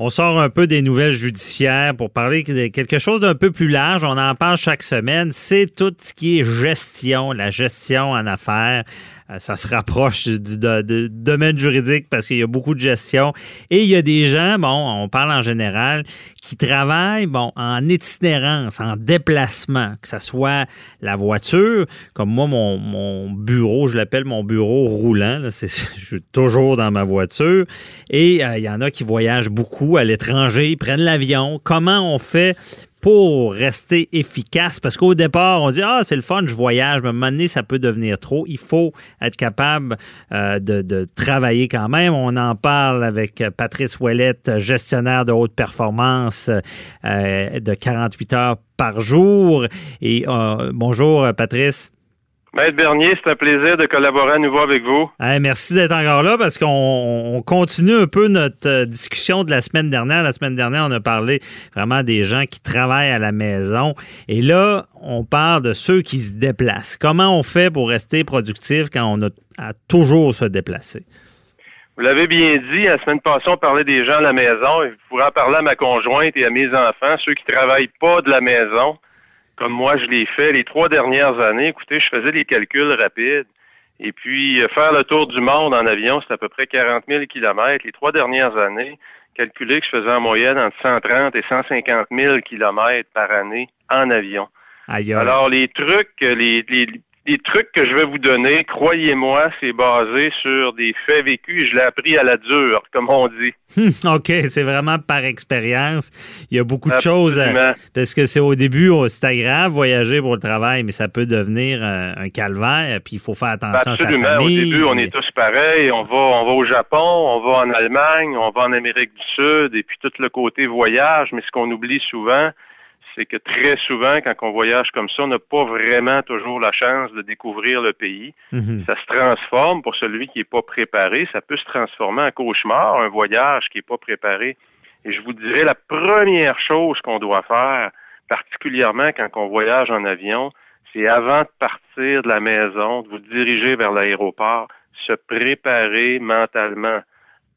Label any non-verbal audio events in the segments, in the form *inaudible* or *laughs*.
On sort un peu des nouvelles judiciaires pour parler de quelque chose d'un peu plus large. On en parle chaque semaine. C'est tout ce qui est gestion, la gestion en affaires. Euh, ça se rapproche du, domaine juridique parce qu'il y a beaucoup de gestion. Et il y a des gens, bon, on parle en général, qui travaillent, bon, en itinérance, en déplacement, que ce soit la voiture, comme moi, mon, bureau, je l'appelle mon bureau roulant, *laughs* je suis toujours dans ma voiture. Et euh, il y en a qui voyagent beaucoup à l'étranger, ils prennent l'avion. Comment on fait pour rester efficace? Parce qu'au départ, on dit Ah, c'est le fun, je voyage, mais à un moment donné, ça peut devenir trop. Il faut être capable euh, de, travailler quand même. On en parle avec Patrice Ouellette, gestionnaire de haute performance euh, de 48 heures par jour. Et euh, bonjour, Patrice. Maître Bernier, c'est un plaisir de collaborer à nouveau avec vous. merci d'être encore là parce qu'on continue un peu notre euh, discussion de la semaine dernière. La semaine dernière, on a parlé vraiment des gens qui travaillent à la maison. Et là, on parle de ceux qui se déplacent. Comment on fait pour rester productif quand on a à toujours se déplacer? Vous l'avez bien dit, la semaine passée, on parlait des gens à la maison. Je pourrais en parler à ma conjointe et à mes enfants, ceux qui travaillent pas de la maison comme moi je l'ai fait les trois dernières années, écoutez, je faisais des calculs rapides. Et puis, euh, faire le tour du monde en avion, c'est à peu près 40 000 kilomètres. Les trois dernières années, calculer que je faisais en moyenne entre 130 et 150 000 kilomètres par année en avion. Alors, les trucs, les, les, les trucs que je vais vous donner, croyez-moi, c'est basé sur des faits vécus. Je l'ai appris à la dure, comme on dit. OK, c'est vraiment par expérience. Il y a beaucoup de choses. Euh, parce que c'est au début, oh, c'est agréable voyager pour le travail, mais ça peut devenir euh, un calvaire. Puis il faut faire attention à sa famille. Au début, on est tous pareils. On va, on va au Japon, on va en Allemagne, on va en Amérique du Sud, et puis tout le côté voyage. Mais ce qu'on oublie souvent, c'est que très souvent, quand on voyage comme ça, on n'a pas vraiment toujours la chance de découvrir le pays. Mhm. Ça se transforme pour celui qui n'est pas préparé. Ça peut se transformer en cauchemar, un voyage qui n'est pas préparé. Et je vous dirais, la première chose qu'on doit faire, particulièrement quand on voyage en avion, c'est avant de partir de la maison, de vous diriger vers l'aéroport, se préparer mentalement.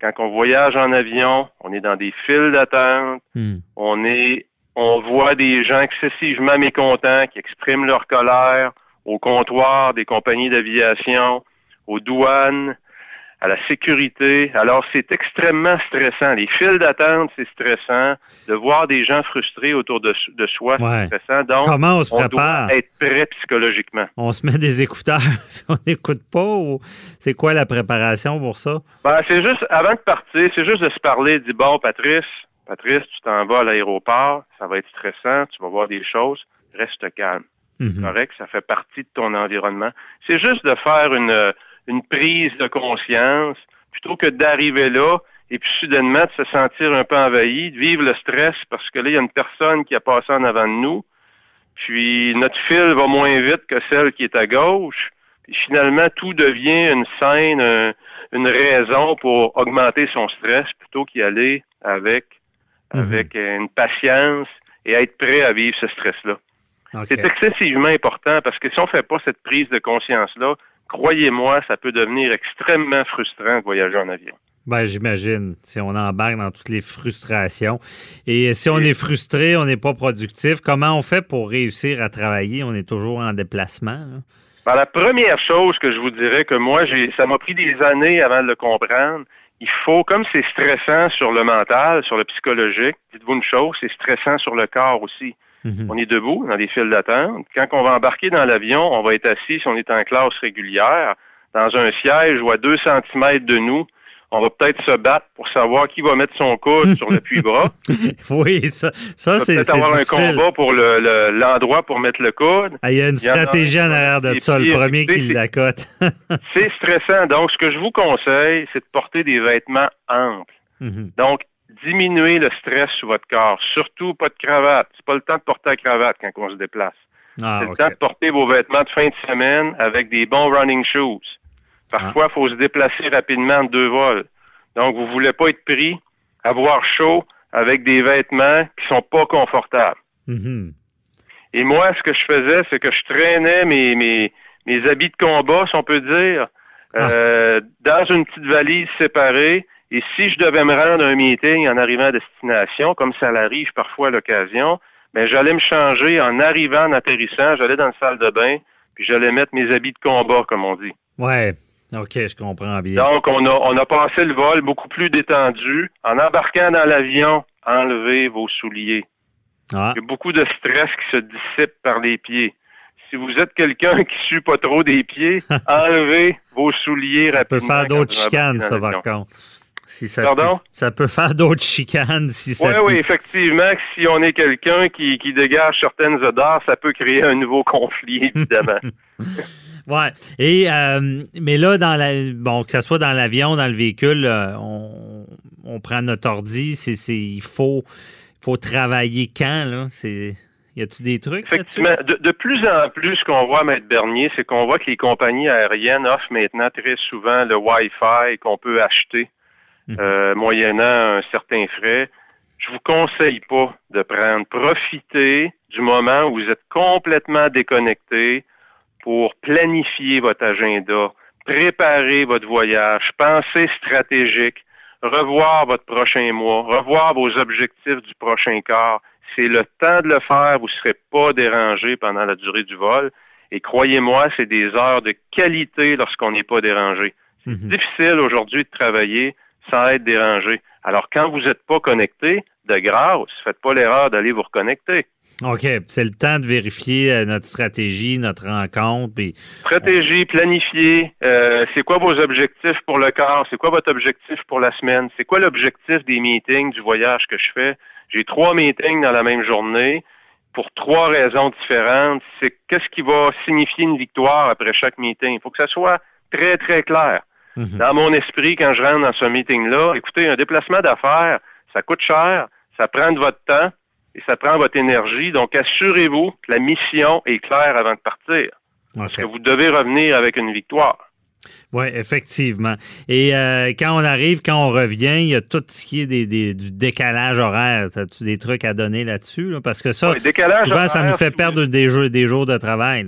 Quand on voyage en avion, on est dans des files d'attente, hmm. on est on voit des gens excessivement mécontents qui expriment leur colère au comptoir des compagnies d'aviation, aux douanes, à la sécurité. Alors, c'est extrêmement stressant. Les files d'attente, c'est stressant. De voir des gens frustrés autour de, soi, c'est stressant. Donc, Comment on se prépare? doit être prêt psychologiquement. On se met des écouteurs, *laughs* on n'écoute pas ou c'est quoi la préparation pour ça? Ben, c'est juste, avant de partir, c'est juste de se parler, de dire, bon, Patrice, Patrice, tu t'en vas à l'aéroport, ça va être stressant, tu vas voir des choses, reste calme. Mhm. Correct, ça fait partie de ton environnement. C'est juste de faire une, une prise de conscience plutôt que d'arriver là et puis soudainement de se sentir un peu envahi, de vivre le stress parce que là, il y a une personne qui a passé en avant de nous, puis notre fil va moins vite que celle qui est à gauche, puis finalement, tout devient une scène, une raison pour augmenter son stress plutôt qu'y aller avec Mhm. avec une patience et être prêt à vivre ce stress-là. C'est excessivement important parce que si on ne fait pas cette prise de conscience-là, croyez-moi, ça peut devenir extrêmement frustrant de voyager en avion. Ben, j'imagine. Si on embarque dans toutes les frustrations. Et si on est frustré, on n'est pas productif, comment on fait pour réussir à travailler? On est toujours en déplacement. Ben, la première chose que je vous dirais que moi, j'ai, ça m'a pris des années avant de le comprendre, il faut, comme c'est stressant sur le mental, sur le psychologique, dites-vous une chose, c'est stressant sur le corps aussi. Mhm. On est debout dans des files d'attente. Quand on va embarquer dans l'avion, on va être assis si on est en classe régulière, dans un siège ou à deux centimètres de nous, on va peut-être se battre pour savoir qui va mettre son coude sur l'appui-bras. *laughs* oui, ça, ça c'est peut-être avoir un combat pour l'endroit pour mettre le coude. Ah, il y a une stratégie en arrière de ça, le premier qui l'accote. *laughs* c'est stressant. Donc, ce que je vous conseille, c'est de porter des vêtements amples. Mhm. Donc, diminuer le stress sur votre corps. Surtout pas de cravate. C'est pas le temps de porter la cravate quand on se déplace. Ah, c'est le temps de porter vos vêtements de fin de semaine avec des bons running shoes. Parfois, il faut se déplacer rapidement en deux vols. Donc, vous ne voulez pas être pris, avoir chaud avec des vêtements qui sont pas confortables. Mm-hmm. Et moi, ce que je faisais, c'est que je traînais mes, mes, mes habits de combat, si on peut dire, ah. euh, dans une petite valise séparée. Et si je devais me rendre à un meeting en arrivant à destination, comme ça l'arrive parfois à l'occasion, ben j'allais me changer en arrivant, en atterrissant, j'allais dans la salle de bain, puis j'allais mettre mes habits de combat, comme on dit. Ouais. OK, je comprends bien. Donc, on a, on a passé le vol beaucoup plus détendu. En embarquant dans l'avion, enlevez vos souliers. Ah. Il y a beaucoup de stress qui se dissipe par les pieds. Si vous êtes quelqu'un qui suit pas trop des pieds, *laughs* enlevez vos souliers rapidement. Ça peut faire d'autres chicanes, ça, par contre. ça Pardon? Peut, ça peut faire d'autres chicanes si ça. Oui, oui, effectivement. Si on est quelqu'un qui, qui dégage certaines odeurs, ça peut créer un nouveau conflit, *laughs* évidemment. *laughs* Ouais. Et euh, mais là, dans la bon, que ce soit dans l'avion, dans le véhicule, euh, on, on, prend notre ordi. C'est, il faut, faut travailler quand là? C'est y a-tu des trucs Effectivement, de, de, plus en plus, ce qu'on voit, Maître Bernier, c'est qu'on voit que les compagnies aériennes offrent maintenant très souvent le Wi-Fi qu'on peut acheter mhm. euh, moyennant un certain frais. Je vous conseille pas de prendre. Profitez du moment où vous êtes complètement déconnecté pour planifier votre agenda, préparer votre voyage, penser stratégique, revoir votre prochain mois, revoir vos objectifs du prochain quart. C'est le temps de le faire, vous ne serez pas dérangé pendant la durée du vol. Et croyez-moi, c'est des heures de qualité lorsqu'on n'est pas dérangé. C'est mhm. difficile aujourd'hui de travailler sans être dérangé. Alors, quand vous n'êtes pas connecté, de grâce, faites pas l'erreur d'aller vous reconnecter. OK. C'est le temps de vérifier euh, notre stratégie, notre rencontre. Stratégie, planifier. Euh, c'est quoi vos objectifs pour le quart? C'est quoi votre objectif pour la semaine? C'est quoi l'objectif des meetings, du voyage que je fais? J'ai trois meetings dans la même journée pour trois raisons différentes. C'est qu'est-ce qui va signifier une victoire après chaque meeting? Il faut que ça soit très, très clair. Mhm. Dans mon esprit, quand je rentre dans ce meeting-là, écoutez, un déplacement d'affaires, ça coûte cher, ça prend de votre temps et ça prend votre énergie. Donc, assurez-vous que la mission est claire avant de partir. Parce que vous devez revenir avec une victoire. Oui, effectivement. Et euh, quand on arrive, quand on revient, il y a tout ce qui est des, du décalage horaire. As-tu des trucs à donner là-dessus? Parce que ça, souvent, ça nous fait perdre des, jours, des jours de travail.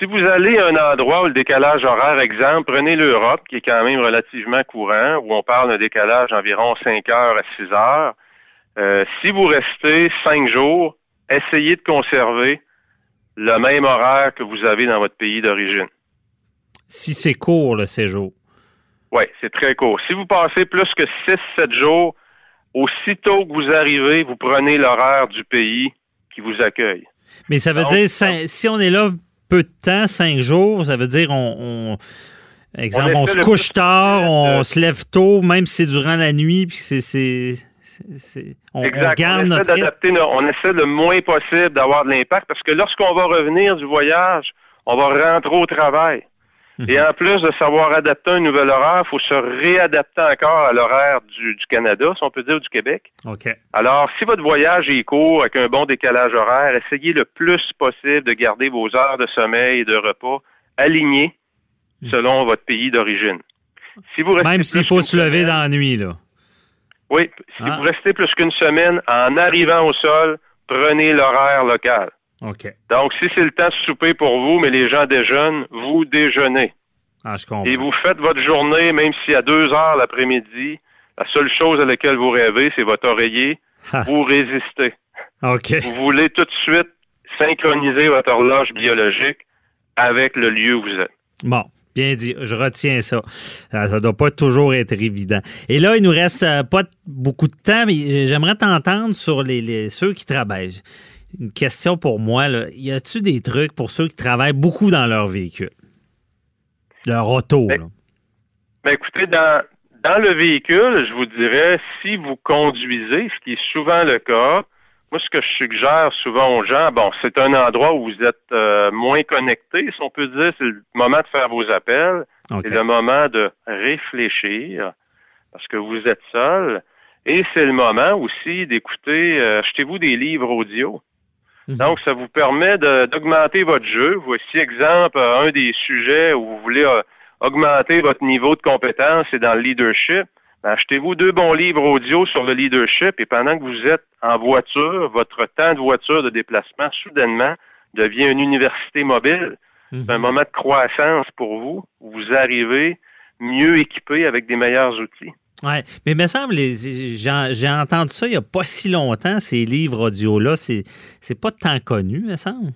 Si vous allez à un endroit où le décalage horaire, exemple, prenez l'Europe, qui est quand même relativement courant, où on parle d'un décalage d'environ 5 heures à 6 heures. Euh, si vous restez 5 jours, essayez de conserver le même horaire que vous avez dans votre pays d'origine. Si c'est court, le séjour. Oui, c'est très court. Si vous passez plus que 6-7 jours, aussitôt que vous arrivez, vous prenez l'horaire du pays qui vous accueille. Mais ça veut dire, si on est là peu de temps, cinq jours, ça veut dire on, exemple, on, se couche tard, on se lève tôt, même si c'est durant la nuit, puis c'est on, garde on essaie notre on essaie le moins possible d'avoir de l'impact parce que lorsqu'on va revenir du voyage, on va rentrer au travail. Et mhm. en plus de savoir adapter un nouvel horaire, il faut se réadapter encore à l'horaire du, Canada, si on peut dire, du Québec. Alors, si votre voyage est court avec un bon décalage horaire, essayez le plus possible de garder vos heures de sommeil et de repas alignées mhm. selon votre pays d'origine. Si vous Même s'il faut se lever dans la nuit, là. Oui, si ah. vous restez plus qu'une semaine, en arrivant au sol, prenez l'horaire local. Donc, si c'est le temps de souper pour vous, mais les gens déjeunent, vous déjeunez. Ah, je comprends. Et vous faites votre journée, même si à deux heures l'après-midi, la seule chose à laquelle vous rêvez, c'est votre oreiller. vous résistez. Vous voulez tout de suite synchroniser votre horloge biologique avec le lieu où vous êtes. Bon. Bien dit, je retiens ça. Ça ne doit pas toujours être évident. Et là, il nous reste euh, pas beaucoup de temps, mais j'aimerais t'entendre sur les, ceux qui travaillent une question pour moi. Là. Y a-tu des trucs pour ceux qui travaillent beaucoup dans leur véhicule? Leur auto, ben, ben, écoutez, dans, dans le véhicule, je vous dirais, si vous conduisez, ce qui est souvent le cas, moi, ce que je suggère souvent aux gens, bon, c'est un endroit où vous êtes euh, moins connecté, si on peut dire, c'est le moment de faire vos appels, c'est le moment de réfléchir, parce que vous êtes seul, et c'est le moment aussi d'écouter, euh, achetez-vous des livres audio? Mhm. Donc, ça vous permet d'augmenter votre jeu. Voici exemple un des sujets où vous voulez euh, augmenter votre niveau de compétence, c'est dans le leadership. Achetez-vous deux bons livres audio sur le leadership et pendant que vous êtes en voiture, votre temps de voiture de déplacement soudainement devient une université mobile. C'est un mhm. moment de croissance pour vous où vous arrivez mieux équipé avec des meilleurs outils. Oui, mais il me semble, j'ai entendu ça il n'y a pas si longtemps, ces livres audio-là. C'est pas tant connu, il me semble.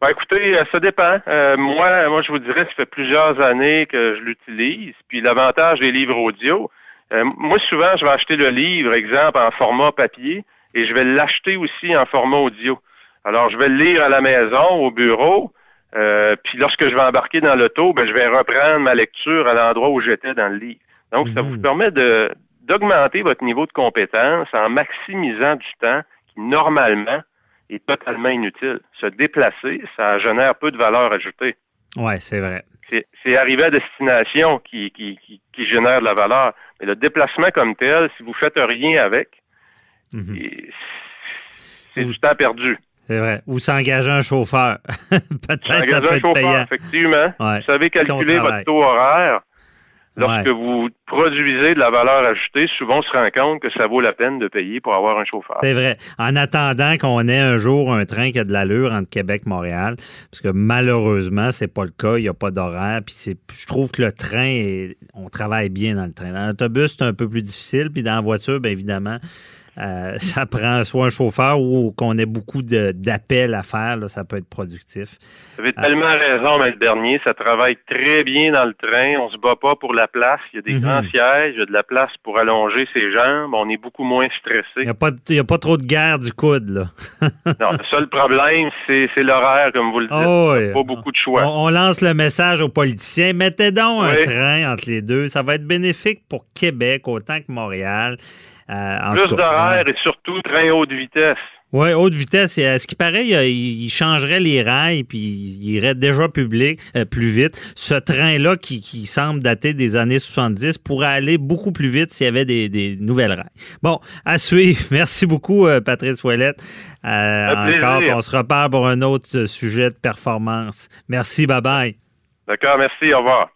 Ben, écoutez, euh, ça dépend. Euh, moi, moi, je vous dirais, ça fait plusieurs années que je l'utilise. Puis l'avantage des livres audio, euh, moi, souvent, je vais acheter le livre, exemple, en format papier, et je vais l'acheter aussi en format audio. Alors, je vais le lire à la maison, au bureau, puis lorsque je vais embarquer dans l'auto, ben, je vais reprendre ma lecture à l'endroit où j'étais dans le livre. Donc, ça vous mhm. permet de d'augmenter votre niveau de compétence en maximisant du temps qui, normalement, est totalement inutile. Se déplacer, ça génère peu de valeur ajoutée. Oui, c'est vrai. C'est arriver à destination qui, qui, qui, génère de la valeur. Mais le déplacement comme tel, si vous faites rien avec, mhm. c'est du temps perdu. C'est vrai. Ou s'engager un chauffeur. *laughs* Peut-être ça peut un chauffeur, effectivement. Vous savez calculer votre taux horaire. Lorsque vous produisez de la valeur ajoutée, souvent on se rend compte que ça vaut la peine de payer pour avoir un chauffeur. C'est vrai. En attendant qu'on ait un jour un train qui a de l'allure entre Québec et Montréal, parce que malheureusement, c'est pas le cas, il n'y a pas d'horaire. Puis je trouve que le train, on travaille bien dans le train. Dans l'autobus, c'est un peu plus difficile. Puis dans la voiture, bien évidemment, euh, *laughs* ça prend soit un chauffeur ou qu'on ait beaucoup d'appels à faire, ça peut être productif. Vous avez tellement raison, M. Bernier. Ça travaille très bien dans le train. On se bat pas pour la place. Il y a des mhm. grands sièges, il y a de la place pour allonger ses jambes. On est beaucoup moins stressé. Il n'y a, pas, a pas trop de guerre du coude, là. *laughs* non, le seul problème, c'est l'horaire, comme vous le dites. Oh, Pas beaucoup de choix. On, lance le message aux politiciens. Mettez donc un train entre les deux. Ça va être bénéfique pour Québec autant que Montréal. Euh, Plus d'horaire et surtout train haute vitesse. Oui, haute vitesse. ce qui paraît, il, changerait les rails puis il irait déjà public, euh, plus vite. Ce train-là, qui, semble dater des années 70, pourrait aller beaucoup plus vite s'il y avait des, nouvelles rails. Bon, à suivre. *laughs* Merci beaucoup, euh, Patrice Ouellette. encore, on se repart pour un autre sujet de performance. Merci, bye bye. D'accord, merci, au revoir.